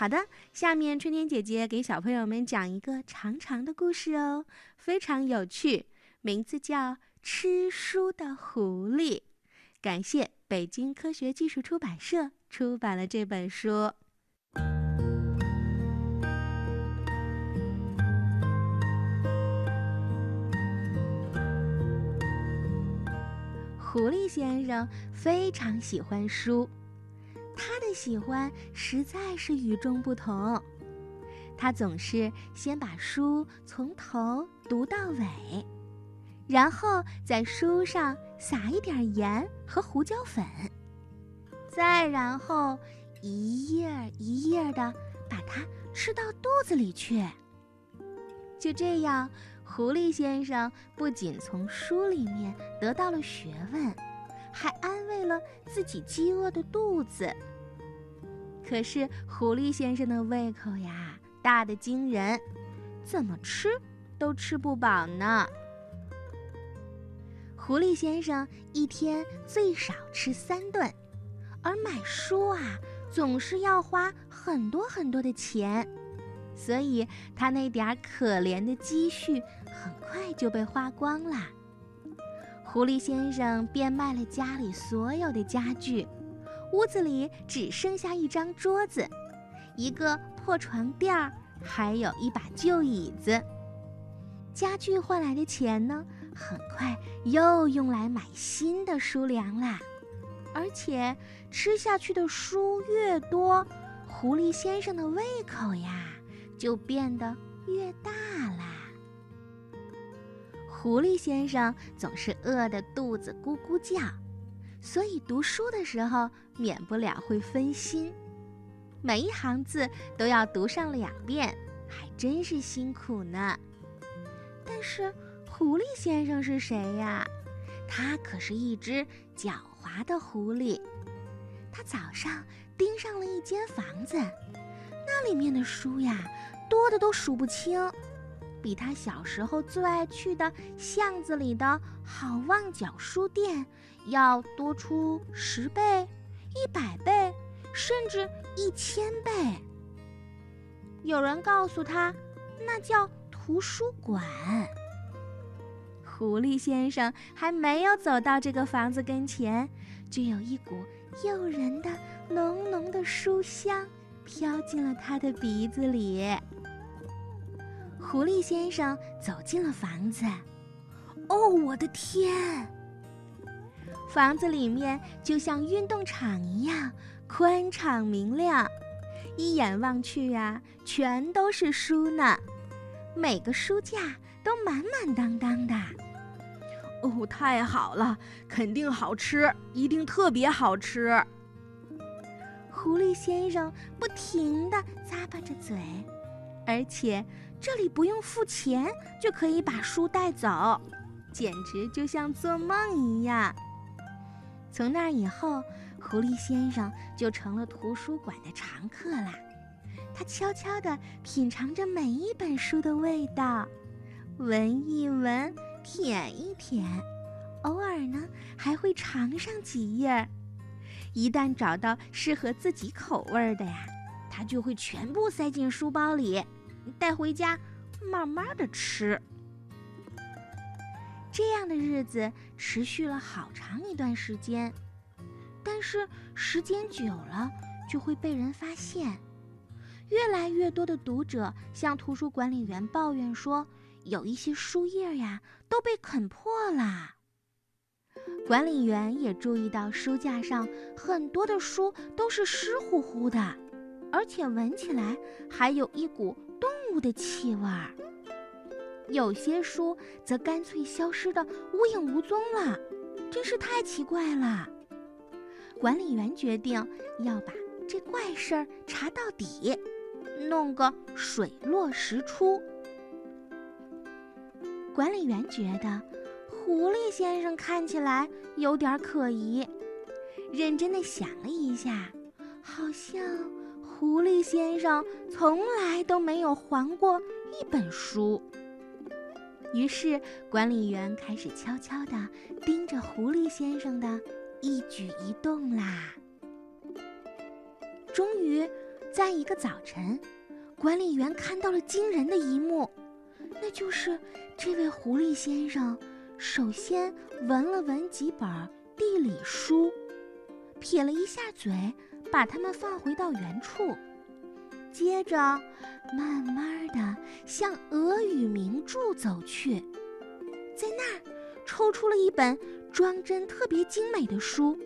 好的，下面春天姐姐给小朋友们讲一个长长的故事哦，非常有趣，名字叫《吃书的狐狸》。感谢北京科学技术出版社出版了这本书。狐狸先生非常喜欢书。他的喜欢实在是与众不同，他总是先把书从头读到尾，然后在书上撒一点盐和胡椒粉，再然后一页一页的把它吃到肚子里去。就这样，狐狸先生不仅从书里面得到了学问，还安慰了自己饥饿的肚子。可是狐狸先生的胃口呀，大的惊人，怎么吃都吃不饱呢。狐狸先生一天最少吃三顿，而买书啊，总是要花很多很多的钱，所以他那点可怜的积蓄很快就被花光了。狐狸先生变卖了家里所有的家具。屋子里只剩下一张桌子，一个破床垫儿，还有一把旧椅子。家具换来的钱呢，很快又用来买新的书粮啦。而且吃下去的书越多，狐狸先生的胃口呀就变得越大啦。狐狸先生总是饿得肚子咕咕叫。所以读书的时候免不了会分心，每一行字都要读上两遍，还真是辛苦呢。但是狐狸先生是谁呀？他可是一只狡猾的狐狸。他早上盯上了一间房子，那里面的书呀，多的都数不清，比他小时候最爱去的巷子里的好望角书店。要多出十倍、一百倍，甚至一千倍。有人告诉他，那叫图书馆。狐狸先生还没有走到这个房子跟前，就有一股诱人的、浓浓的书香飘进了他的鼻子里。狐狸先生走进了房子，哦，我的天！房子里面就像运动场一样宽敞明亮，一眼望去呀，全都是书呢，每个书架都满满当当的。哦，太好了，肯定好吃，一定特别好吃。狐狸先生不停地咂巴着嘴，而且这里不用付钱就可以把书带走，简直就像做梦一样。从那以后，狐狸先生就成了图书馆的常客啦。他悄悄地品尝着每一本书的味道，闻一闻，舔一舔，偶尔呢还会尝上几页。一旦找到适合自己口味的呀，他就会全部塞进书包里，带回家，慢慢的吃。这样的日子持续了好长一段时间，但是时间久了就会被人发现。越来越多的读者向图书管理员抱怨说，有一些书页呀都被啃破了。管理员也注意到书架上很多的书都是湿乎乎的，而且闻起来还有一股动物的气味儿。有些书则干脆消失的无影无踪了，真是太奇怪了。管理员决定要把这怪事儿查到底，弄个水落石出。管理员觉得狐狸先生看起来有点可疑，认真的想了一下，好像狐狸先生从来都没有还过一本书。于是，管理员开始悄悄地盯着狐狸先生的一举一动啦。终于，在一个早晨，管理员看到了惊人的一幕，那就是这位狐狸先生首先闻了闻几本地理书，撇了一下嘴，把它们放回到原处，接着慢慢的向俄语名著走去，在那儿抽出了一本装帧特别精美的书。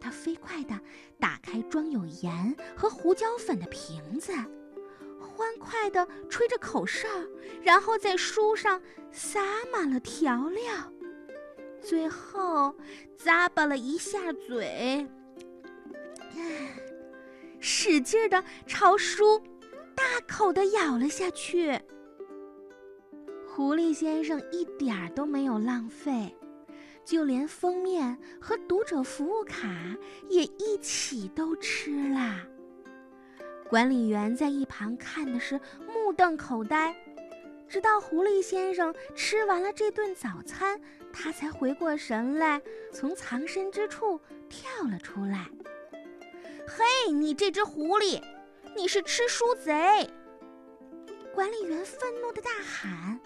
他飞快地打开装有盐和胡椒粉的瓶子，欢快地吹着口哨，然后在书上撒满了调料，最后咂巴了一下嘴，使劲地朝书大口地咬了下去。狐狸先生一点儿都没有浪费。就连封面和读者服务卡也一起都吃啦。管理员在一旁看的是目瞪口呆，直到狐狸先生吃完了这顿早餐，他才回过神来，从藏身之处跳了出来。“嘿，你这只狐狸，你是吃书贼！”管理员愤怒地大喊，“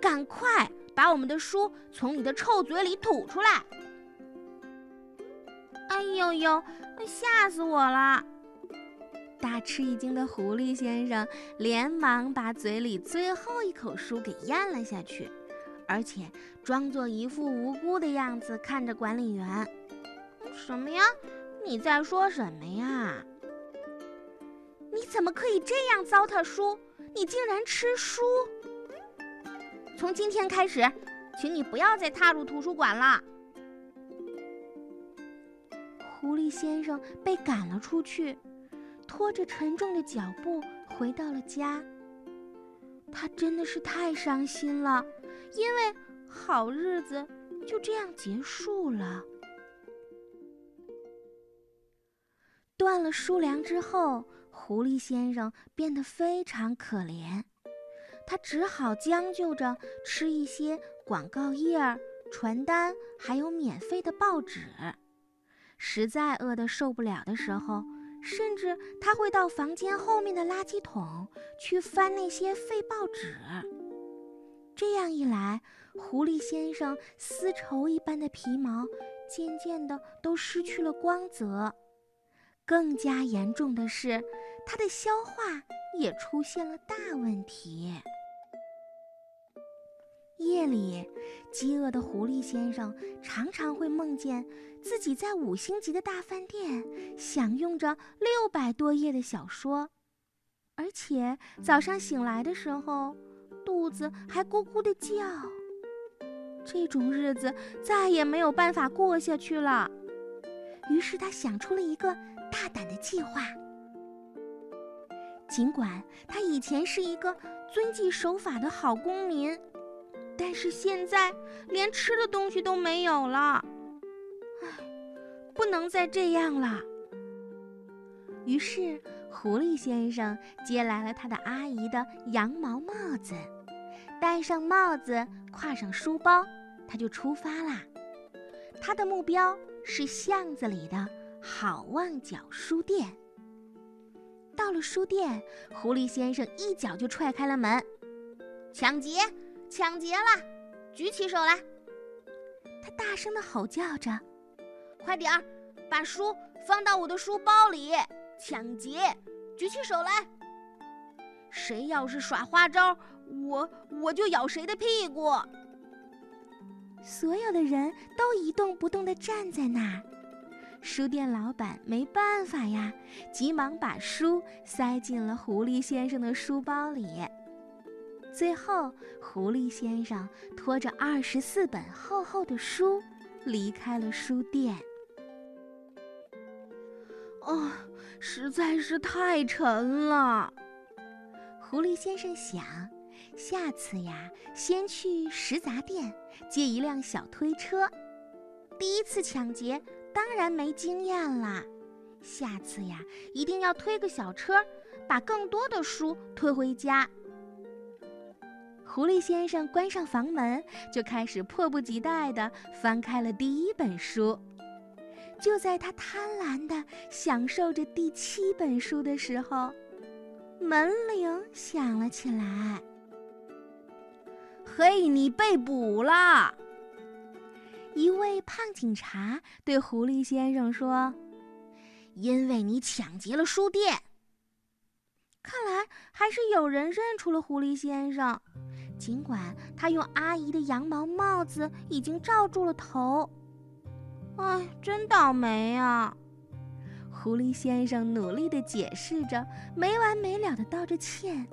赶快！”把我们的书从你的臭嘴里吐出来！哎呦呦，吓死我了！大吃一惊的狐狸先生连忙把嘴里最后一口书给咽了下去，而且装作一副无辜的样子看着管理员：“什么呀？你在说什么呀？你怎么可以这样糟蹋书？你竟然吃书！”从今天开始，请你不要再踏入图书馆了。狐狸先生被赶了出去，拖着沉重的脚步回到了家。他真的是太伤心了，因为好日子就这样结束了。断了书粮之后，狐狸先生变得非常可怜。他只好将就着吃一些广告页、传单，还有免费的报纸。实在饿得受不了的时候，甚至他会到房间后面的垃圾桶去翻那些废报纸。这样一来，狐狸先生丝绸一般的皮毛渐渐的都失去了光泽。更加严重的是，他的消化也出现了大问题。夜里，饥饿的狐狸先生常常会梦见自己在五星级的大饭店享用着六百多页的小说，而且早上醒来的时候，肚子还咕咕的叫。这种日子再也没有办法过下去了。于是他想出了一个大胆的计划。尽管他以前是一个遵纪守法的好公民。但是现在连吃的东西都没有了，唉，不能再这样了。于是，狐狸先生接来了他的阿姨的羊毛帽子，戴上帽子，挎上书包，他就出发啦。他的目标是巷子里的好望角书店。到了书店，狐狸先生一脚就踹开了门，抢劫！抢劫了！举起手来！他大声的吼叫着：“快点儿，把书放到我的书包里！抢劫！举起手来！谁要是耍花招，我我就咬谁的屁股！”所有的人都一动不动的站在那儿。书店老板没办法呀，急忙把书塞进了狐狸先生的书包里。最后，狐狸先生拖着二十四本厚厚的书离开了书店。哦，实在是太沉了。狐狸先生想，下次呀，先去食杂店借一辆小推车。第一次抢劫当然没经验啦，下次呀，一定要推个小车，把更多的书推回家。狐狸先生关上房门，就开始迫不及待地翻开了第一本书。就在他贪婪地享受着第七本书的时候，门铃响了起来。嘿，你被捕了！一位胖警察对狐狸先生说：“因为你抢劫了书店。”看来还是有人认出了狐狸先生，尽管他用阿姨的羊毛帽子已经罩住了头。哎，真倒霉啊！狐狸先生努力地解释着，没完没了地道着歉，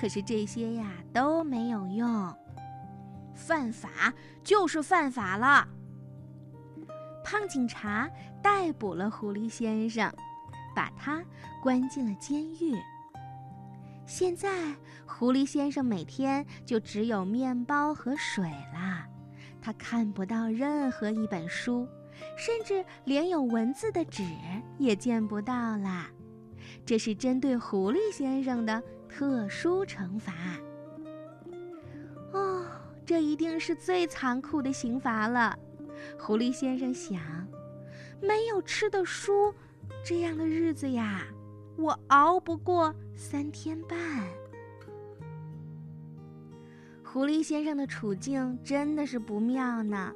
可是这些呀都没有用。犯法就是犯法了。胖警察逮捕了狐狸先生，把他关进了监狱。现在，狐狸先生每天就只有面包和水了，他看不到任何一本书，甚至连有文字的纸也见不到了。这是针对狐狸先生的特殊惩罚。哦，这一定是最残酷的刑罚了，狐狸先生想。没有吃的书，这样的日子呀。我熬不过三天半。狐狸先生的处境真的是不妙呢。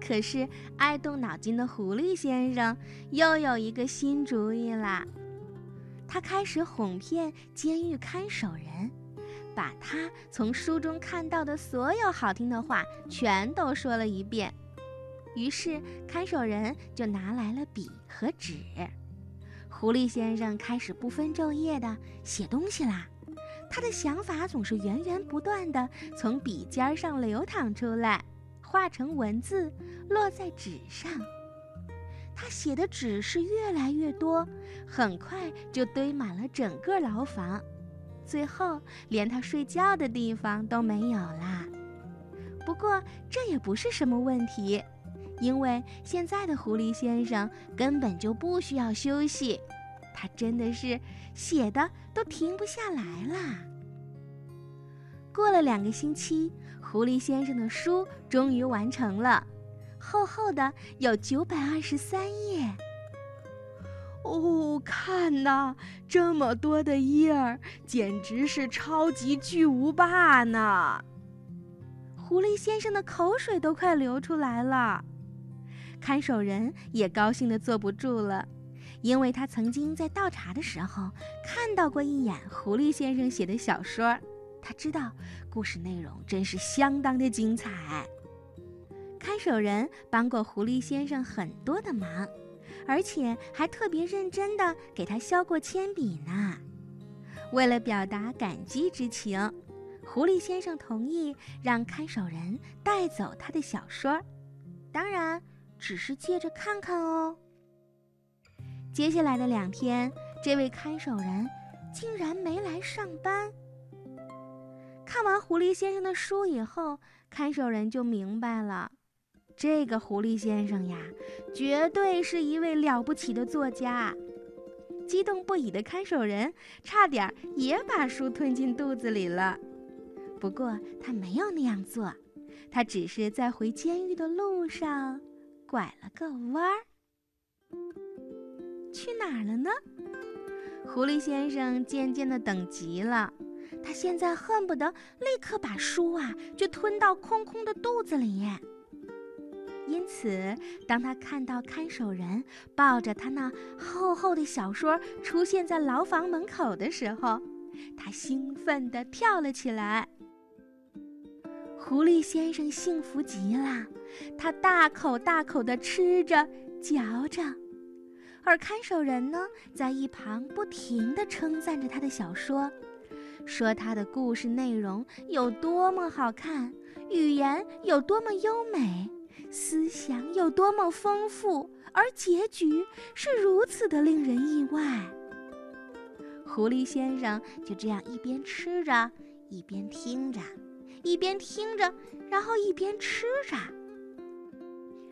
可是爱动脑筋的狐狸先生又有一个新主意啦。他开始哄骗监狱看守人，把他从书中看到的所有好听的话全都说了一遍。于是看守人就拿来了笔和纸。狐狸先生开始不分昼夜地写东西啦，他的想法总是源源不断地从笔尖上流淌出来，化成文字落在纸上。他写的纸是越来越多，很快就堆满了整个牢房，最后连他睡觉的地方都没有啦。不过这也不是什么问题。因为现在的狐狸先生根本就不需要休息，他真的是写的都停不下来啦。过了两个星期，狐狸先生的书终于完成了，厚厚的有九百二十三页。哦，看呐，这么多的页儿，简直是超级巨无霸呢！狐狸先生的口水都快流出来了。看守人也高兴得坐不住了，因为他曾经在倒茶的时候看到过一眼狐狸先生写的小说，他知道故事内容真是相当的精彩。看守人帮过狐狸先生很多的忙，而且还特别认真地给他削过铅笔呢。为了表达感激之情，狐狸先生同意让看守人带走他的小说，当然。只是借着看看哦。接下来的两天，这位看守人竟然没来上班。看完狐狸先生的书以后，看守人就明白了，这个狐狸先生呀，绝对是一位了不起的作家。激动不已的看守人差点也把书吞进肚子里了，不过他没有那样做，他只是在回监狱的路上。拐了个弯儿，去哪儿了呢？狐狸先生渐渐的等急了，他现在恨不得立刻把书啊就吞到空空的肚子里。因此，当他看到看守人抱着他那厚厚的小说出现在牢房门口的时候，他兴奋地跳了起来。狐狸先生幸福极了，他大口大口地吃着、嚼着，而看守人呢，在一旁不停地称赞着他的小说，说他的故事内容有多么好看，语言有多么优美，思想有多么丰富，而结局是如此的令人意外。狐狸先生就这样一边吃着，一边听着。一边听着，然后一边吃着。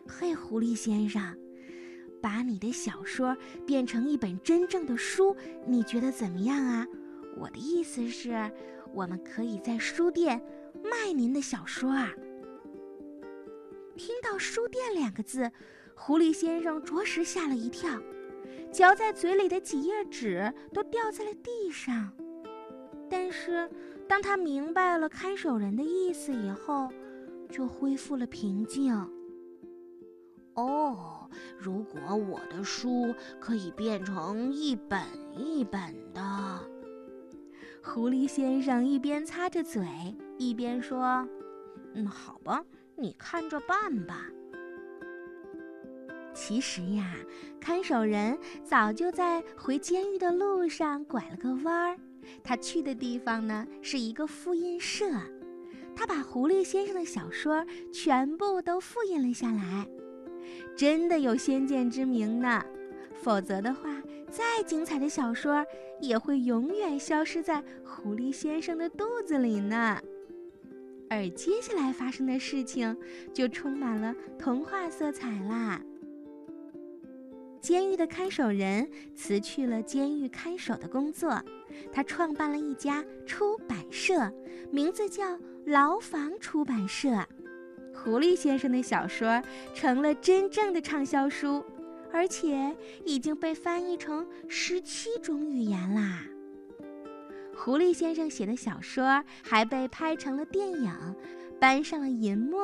嘿，狐狸先生，把你的小说变成一本真正的书，你觉得怎么样啊？我的意思是，我们可以在书店卖您的小说啊。听到“书店”两个字，狐狸先生着实吓了一跳，嚼在嘴里的几页纸都掉在了地上。但是，当他明白了看守人的意思以后，就恢复了平静。哦，如果我的书可以变成一本一本的，狐狸先生一边擦着嘴，一边说：“嗯，好吧，你看着办吧。”其实呀，看守人早就在回监狱的路上拐了个弯儿。他去的地方呢，是一个复印社。他把狐狸先生的小说全部都复印了下来，真的有先见之明呢。否则的话，再精彩的小说也会永远消失在狐狸先生的肚子里呢。而接下来发生的事情就充满了童话色彩啦。监狱的看守人辞去了监狱看守的工作，他创办了一家出版社，名字叫牢房出版社。狐狸先生的小说成了真正的畅销书，而且已经被翻译成十七种语言啦。狐狸先生写的小说还被拍成了电影，搬上了银幕。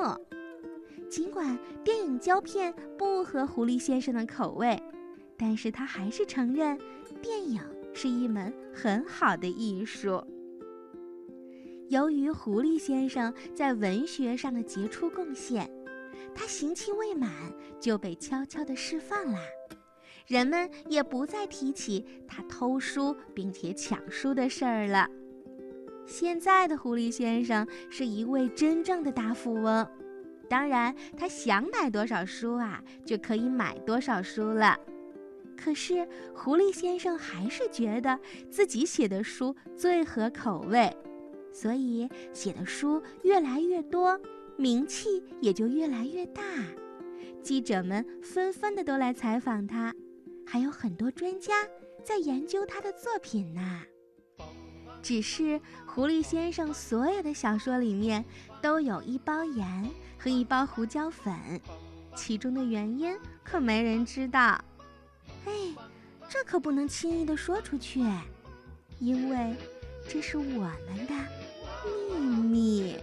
尽管电影胶片不合狐狸先生的口味，但是他还是承认，电影是一门很好的艺术。由于狐狸先生在文学上的杰出贡献，他刑期未满就被悄悄地释放啦。人们也不再提起他偷书并且抢书的事儿了。现在的狐狸先生是一位真正的大富翁。当然，他想买多少书啊，就可以买多少书了。可是，狐狸先生还是觉得自己写的书最合口味，所以写的书越来越多，名气也就越来越大。记者们纷纷的都来采访他，还有很多专家在研究他的作品呢。只是，狐狸先生所有的小说里面都有一包盐。和一包胡椒粉，其中的原因可没人知道。哎，这可不能轻易的说出去，因为这是我们的秘密。